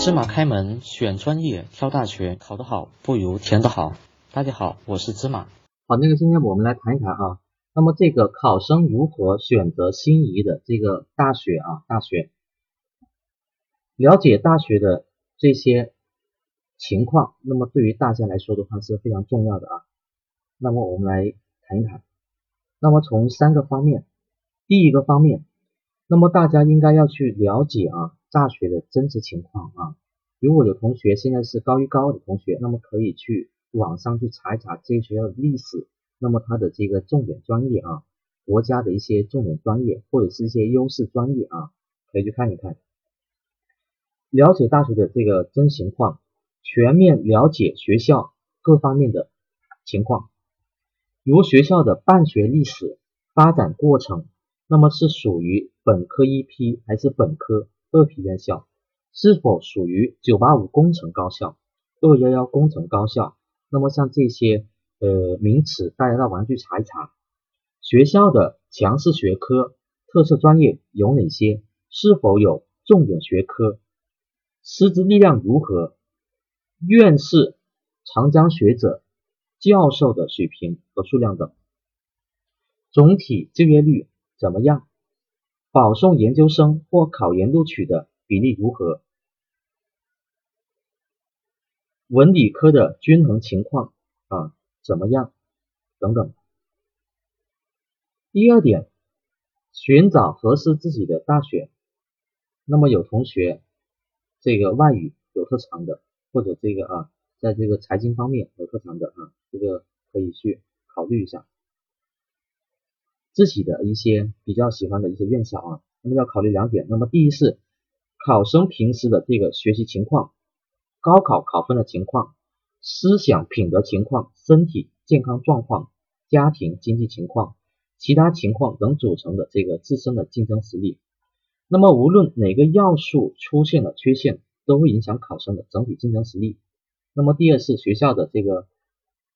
芝麻开门选专业挑大学，考得好不如填得好。大家好，我是芝麻。好，那个今天我们来谈一谈啊，那么这个考生如何选择心仪的这个大学啊？大学，了解大学的这些情况，那么对于大家来说的话是非常重要的啊。那么我们来谈一谈，那么从三个方面，第一个方面，那么大家应该要去了解啊。大学的真实情况啊，如果有同学现在是高一高二的同学，那么可以去网上去查一查这些学校的历史，那么它的这个重点专业啊，国家的一些重点专业或者是一些优势专业啊，可以去看一看，了解大学的这个真情况，全面了解学校各方面的情况，如学校的办学历史发展过程，那么是属于本科一批还是本科？二批院校是否属于985工程高校、211工程高校？那么像这些呃名词，大家到网上去查一查。学校的强势学科、特色专业有哪些？是否有重点学科？师资力量如何？院士、长江学者、教授的水平和数量等。总体就业率怎么样？保送研究生或考研录取的比例如何？文理科的均衡情况啊怎么样？等等。第二点，寻找合适自己的大学。那么有同学这个外语有特长的，或者这个啊，在这个财经方面有特长的啊，这个可以去考虑一下。自己的一些比较喜欢的一些院校啊，那么要考虑两点。那么第一是考生平时的这个学习情况、高考考分的情况、思想品德情况、身体健康状况、家庭经济情况、其他情况等组成的这个自身的竞争实力。那么无论哪个要素出现了缺陷，都会影响考生的整体竞争实力。那么第二是学校的这个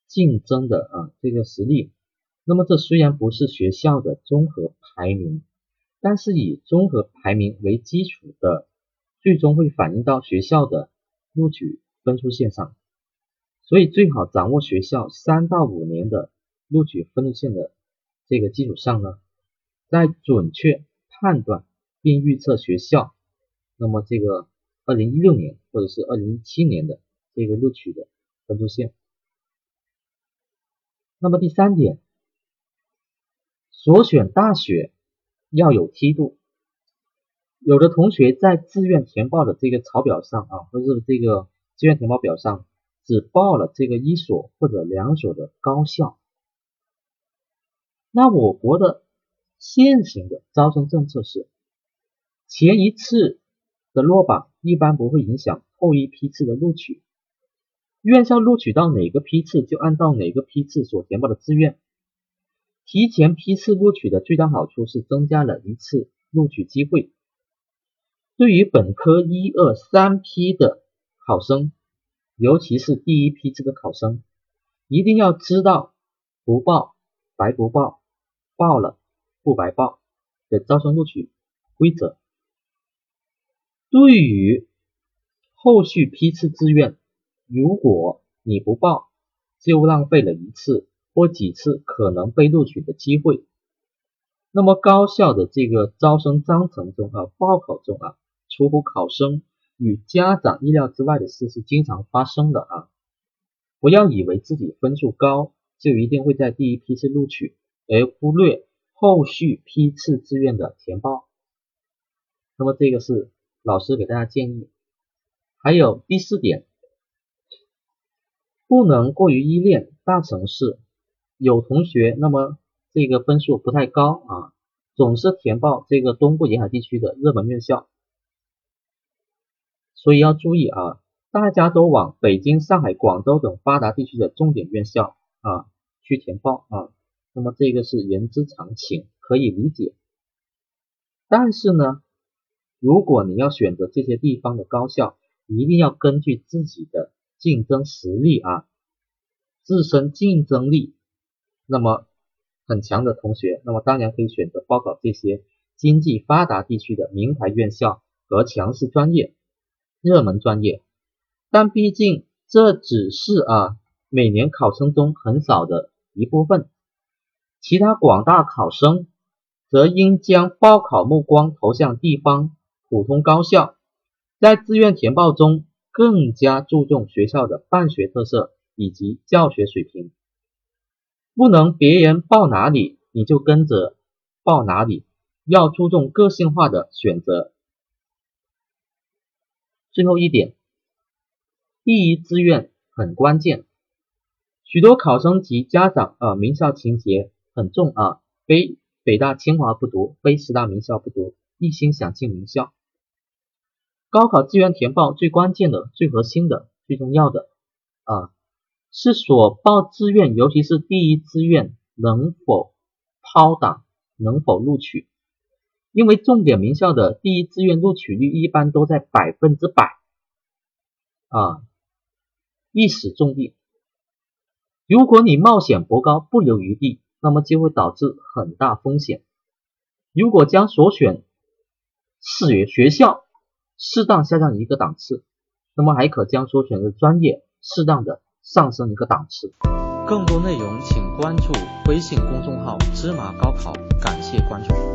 竞争的啊这个实力。那么这虽然不是学校的综合排名，但是以综合排名为基础的，最终会反映到学校的录取分数线上。所以最好掌握学校三到五年的录取分数线的这个基础上呢，在准确判断并预测学校那么这个二零一六年或者是二零一七年的这个录取的分数线。那么第三点。所选大学要有梯度，有的同学在志愿填报的这个草表上啊，或者是这个志愿填报表上，只报了这个一所或者两所的高校。那我国的现行的招生政策是，前一次的落榜一般不会影响后一批次的录取，院校录取到哪个批次就按照哪个批次所填报的志愿。提前批次录取的最大好处是增加了一次录取机会。对于本科一二三批的考生，尤其是第一批次的考生，一定要知道不报白不报，报了不白报的招生录取规则。对于后续批次志愿，如果你不报，就浪费了一次。或几次可能被录取的机会，那么高校的这个招生章程中啊，报考中啊，出乎考生与家长意料之外的事是经常发生的啊。不要以为自己分数高就一定会在第一批次录取，而忽略后续批次志愿的填报。那么这个是老师给大家建议。还有第四点，不能过于依恋大城市。有同学，那么这个分数不太高啊，总是填报这个东部沿海地区的热门院校，所以要注意啊，大家都往北京、上海、广州等发达地区的重点院校啊去填报啊，那么这个是人之常情，可以理解。但是呢，如果你要选择这些地方的高校，一定要根据自己的竞争实力啊，自身竞争力。那么很强的同学，那么当然可以选择报考这些经济发达地区的名牌院校和强势专业。热门专业，但毕竟这只是啊每年考生中很少的一部分，其他广大考生则应将报考目光投向地方普通高校，在志愿填报中更加注重学校的办学特色以及教学水平，不能别人报哪里你就跟着报哪里，要注重个性化的选择。最后一点，第一志愿很关键。许多考生及家长啊，名校情节很重啊，非北大清华不读，非十大名校不读，一心想进名校。高考志愿填报最关键的、最核心的、最重要的啊，是所报志愿，尤其是第一志愿能否抛档，能否录取。因为重点名校的第一志愿录取率一般都在百分之百，啊，一时中地。如果你冒险博高，不留余地，那么就会导致很大风险。如果将所选学学校适当下降一个档次，那么还可将所选的专业适当的上升一个档次。更多内容请关注微信公众号“芝麻高考”，感谢关注。